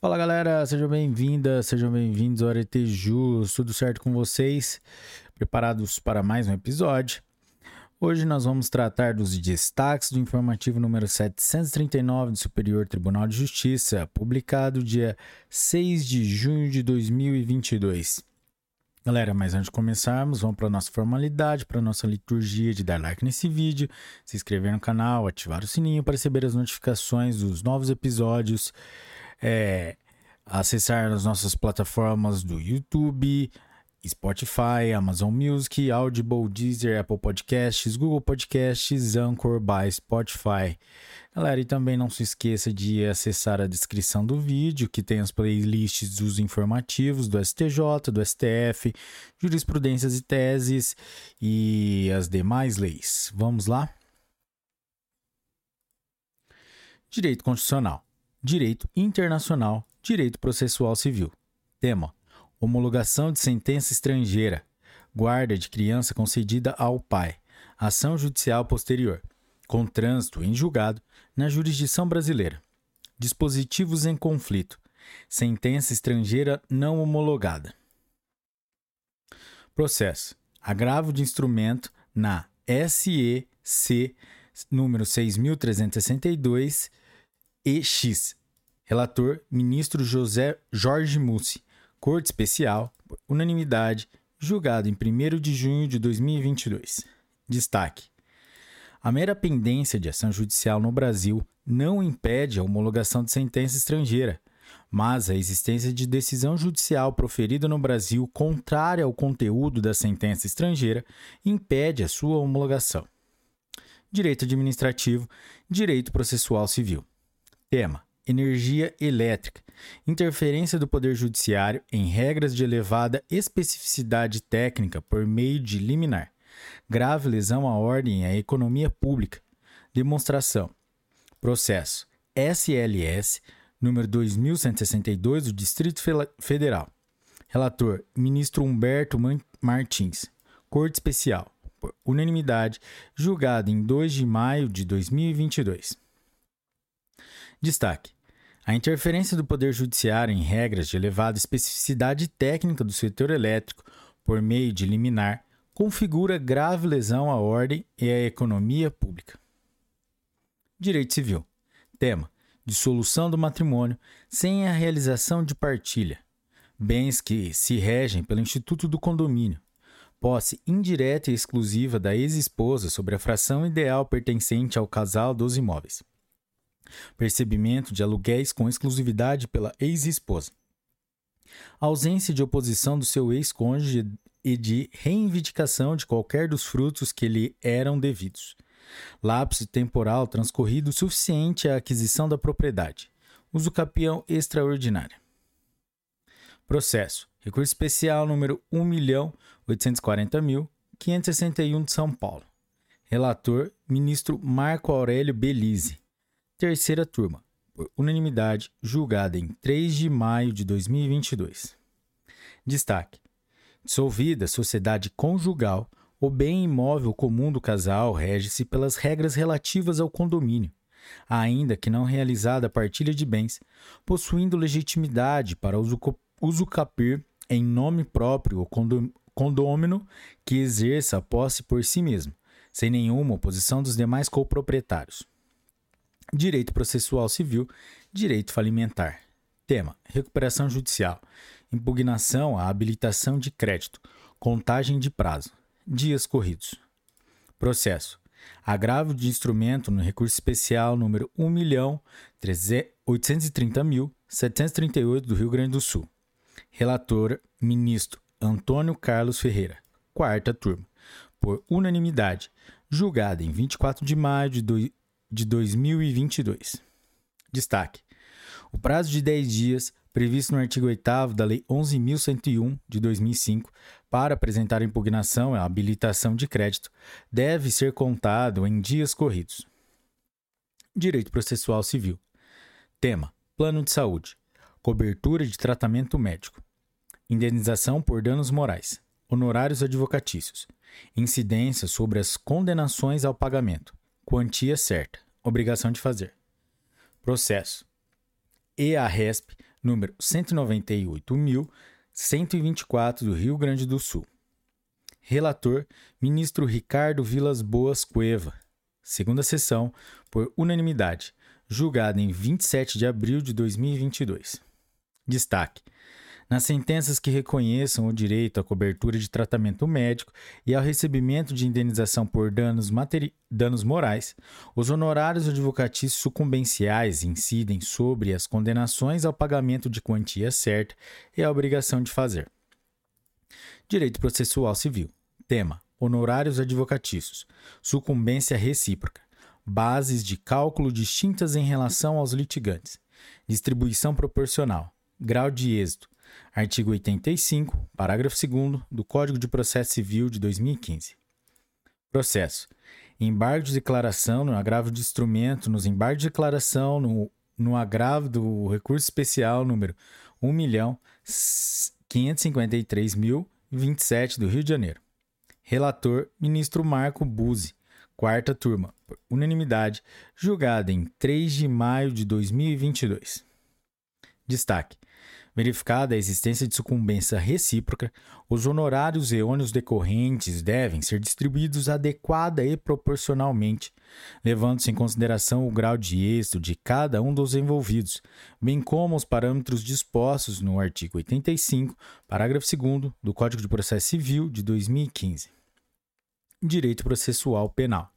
Fala galera, sejam bem-vindas, sejam bem-vindos ao Arete Jus, tudo certo com vocês? Preparados para mais um episódio? Hoje nós vamos tratar dos destaques do informativo número 739 do Superior Tribunal de Justiça, publicado dia 6 de junho de 2022. Galera, mas antes de começarmos, vamos para a nossa formalidade, para a nossa liturgia de dar like nesse vídeo, se inscrever no canal, ativar o sininho para receber as notificações dos novos episódios é, acessar as nossas plataformas do YouTube, Spotify, Amazon Music, Audible, Deezer, Apple Podcasts, Google Podcasts, Anchor by Spotify. Galera, e também não se esqueça de acessar a descrição do vídeo, que tem as playlists dos informativos do STJ, do STF, jurisprudências e teses e as demais leis. Vamos lá? Direito Constitucional. Direito Internacional, Direito Processual Civil. Tema: Homologação de sentença estrangeira. Guarda de criança concedida ao pai. Ação judicial posterior. Com trânsito em julgado na jurisdição brasileira. Dispositivos em conflito. Sentença estrangeira não homologada. Processo: Agravo de instrumento na SEC número 6362 EX. Relator: Ministro José Jorge Mussi. Corte Especial, unanimidade, julgado em 1 de junho de 2022. Destaque: A mera pendência de ação judicial no Brasil não impede a homologação de sentença estrangeira, mas a existência de decisão judicial proferida no Brasil contrária ao conteúdo da sentença estrangeira impede a sua homologação. Direito administrativo, direito processual civil. Tema: Energia elétrica. Interferência do Poder Judiciário em regras de elevada especificidade técnica por meio de liminar. Grave lesão à ordem e à economia pública. Demonstração. Processo. SLS, número 2162 do Distrito Federal. Relator: Ministro Humberto Martins. Corte Especial. Por unanimidade, julgado em 2 de maio de 2022. Destaque: a interferência do Poder Judiciário em regras de elevada especificidade técnica do setor elétrico por meio de liminar configura grave lesão à ordem e à economia pública. Direito Civil. Tema: dissolução do matrimônio sem a realização de partilha. Bens que se regem pelo Instituto do Condomínio. Posse indireta e exclusiva da ex-esposa sobre a fração ideal pertencente ao casal dos imóveis percebimento de aluguéis com exclusividade pela ex-esposa, ausência de oposição do seu ex-cônjuge e de reivindicação de qualquer dos frutos que lhe eram devidos, lapso temporal transcorrido suficiente à aquisição da propriedade, uso capião extraordinário. Processo. Recurso especial número 1.840.561 de São Paulo. Relator: Ministro Marco Aurélio Belize. Terceira turma, por unanimidade, julgada em 3 de maio de 2022. Destaque: dissolvida a sociedade conjugal, o bem imóvel comum do casal rege-se pelas regras relativas ao condomínio, ainda que não realizada a partilha de bens, possuindo legitimidade para usucapir em nome próprio o condômino que exerça a posse por si mesmo, sem nenhuma oposição dos demais coproprietários. Direito processual civil, direito falimentar. Tema: recuperação judicial, impugnação à habilitação de crédito, contagem de prazo, dias corridos. Processo: agravo de instrumento no recurso especial número 1.830.738 do Rio Grande do Sul. Relator: ministro Antônio Carlos Ferreira. Quarta turma. Por unanimidade, julgada em 24 de maio de de 2022. Destaque: o prazo de 10 dias, previsto no artigo 8 da Lei 11.101 de 2005, para apresentar impugnação à habilitação de crédito, deve ser contado em dias corridos. Direito Processual Civil. Tema: Plano de Saúde. Cobertura de tratamento médico. Indenização por danos morais. Honorários advocatícios. Incidência sobre as condenações ao pagamento Quantia certa. Obrigação de fazer. Processo. EARESP número 198.124 do Rio Grande do Sul. Relator: Ministro Ricardo Vilas Boas Cueva. Segunda sessão, por unanimidade, julgada em 27 de abril de 2022. Destaque: nas sentenças que reconheçam o direito à cobertura de tratamento médico e ao recebimento de indenização por danos, danos morais, os honorários advocatícios sucumbenciais incidem sobre as condenações ao pagamento de quantia certa e a obrigação de fazer. Direito processual civil. Tema: Honorários advocatícios. Sucumbência recíproca. Bases de cálculo distintas em relação aos litigantes. Distribuição proporcional. Grau de êxito Artigo 85, parágrafo 2 do Código de Processo Civil de 2015. Processo. Embargo de declaração no agravo de instrumento, nos embargos de declaração no, no agravo do recurso especial número 1.553.027 do Rio de Janeiro. Relator, ministro Marco Buzzi. Quarta turma, por unanimidade, julgada em 3 de maio de 2022. Destaque: Verificada a existência de sucumbência recíproca, os honorários e ônus decorrentes devem ser distribuídos adequada e proporcionalmente, levando-se em consideração o grau de êxito de cada um dos envolvidos, bem como os parâmetros dispostos no artigo 85, parágrafo 2 do Código de Processo Civil de 2015. Direito Processual Penal.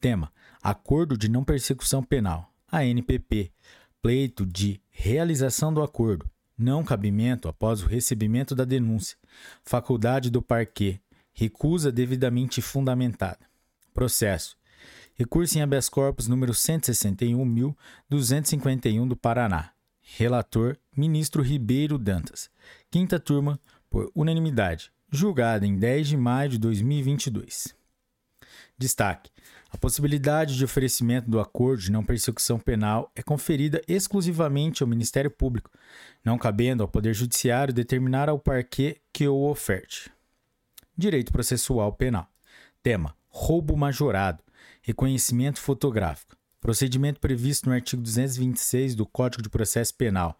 Tema: Acordo de Não Persecução Penal, ANPP. Pleito de realização do acordo não cabimento após o recebimento da denúncia, faculdade do parquê, recusa devidamente fundamentada. Processo. Recurso em habeas corpus número 161.251 do Paraná. Relator: Ministro Ribeiro Dantas. Quinta turma, por unanimidade. Julgada em 10 de maio de 2022. Destaque: a possibilidade de oferecimento do acordo de não persecução penal é conferida exclusivamente ao Ministério Público, não cabendo ao Poder Judiciário determinar ao parquê que o oferte. Direito Processual Penal. Tema: Roubo majorado. Reconhecimento fotográfico. Procedimento previsto no artigo 226 do Código de Processo Penal.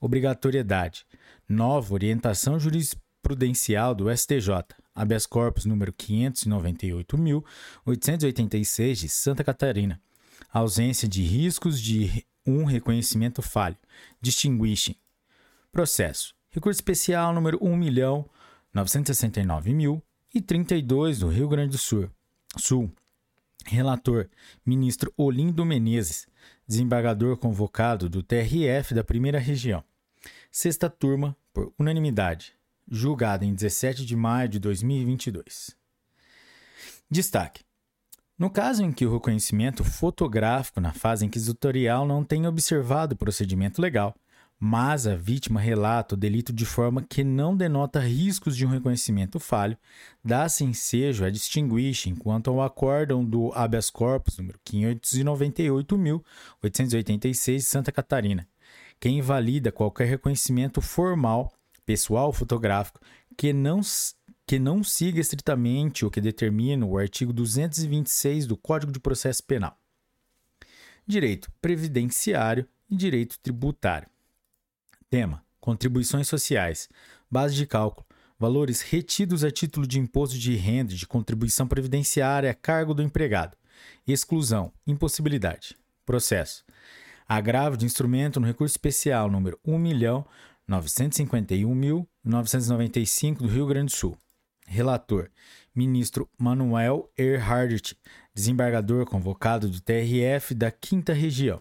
Obrigatoriedade. Nova orientação jurisprudencial do STJ habeas corpus número 598.886 de Santa Catarina. Ausência de riscos de um reconhecimento falho. Distinguishem. Processo. Recurso especial número 1.969.032 do Rio Grande do Sul. Sul. Relator: Ministro Olindo Menezes, desembargador convocado do TRF da Primeira Região. Sexta turma, por unanimidade julgada em 17 de maio de 2022. Destaque: No caso em que o reconhecimento fotográfico na fase inquisitorial não tenha observado o procedimento legal, mas a vítima relata o delito de forma que não denota riscos de um reconhecimento falho, dá-se ensejo a distinguir enquanto ao acórdão do habeas corpus número 598.886 de Santa Catarina, que invalida qualquer reconhecimento formal pessoal fotográfico que não, que não siga estritamente o que determina o artigo 226 do Código de Processo Penal. Direito previdenciário e direito tributário. Tema: Contribuições sociais. Base de cálculo: valores retidos a título de imposto de renda de contribuição previdenciária a cargo do empregado. Exclusão: impossibilidade. Processo: agravo de instrumento no recurso especial número 1 milhão 951.995 do Rio Grande do Sul. Relator: Ministro Manuel Erhardt, desembargador convocado do TRF da 5 Região.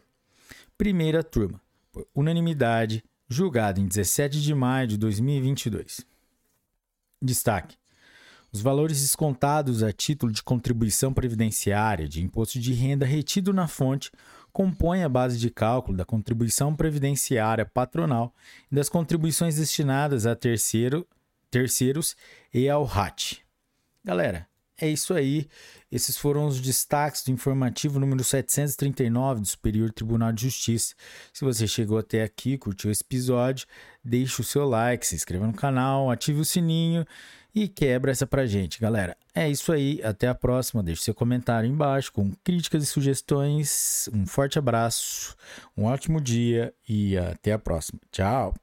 Primeira turma, por unanimidade, julgado em 17 de maio de 2022. Destaque: os valores descontados a título de contribuição previdenciária de imposto de renda retido na fonte compõem a base de cálculo da contribuição previdenciária patronal e das contribuições destinadas a terceiro, terceiros e ao RAT. Galera, é isso aí. Esses foram os destaques do informativo número 739 do Superior Tribunal de Justiça. Se você chegou até aqui, curtiu esse episódio, deixe o seu like, se inscreva no canal, ative o sininho e quebra essa pra gente, galera. É isso aí, até a próxima. Deixe seu comentário embaixo com críticas e sugestões. Um forte abraço, um ótimo dia e até a próxima. Tchau!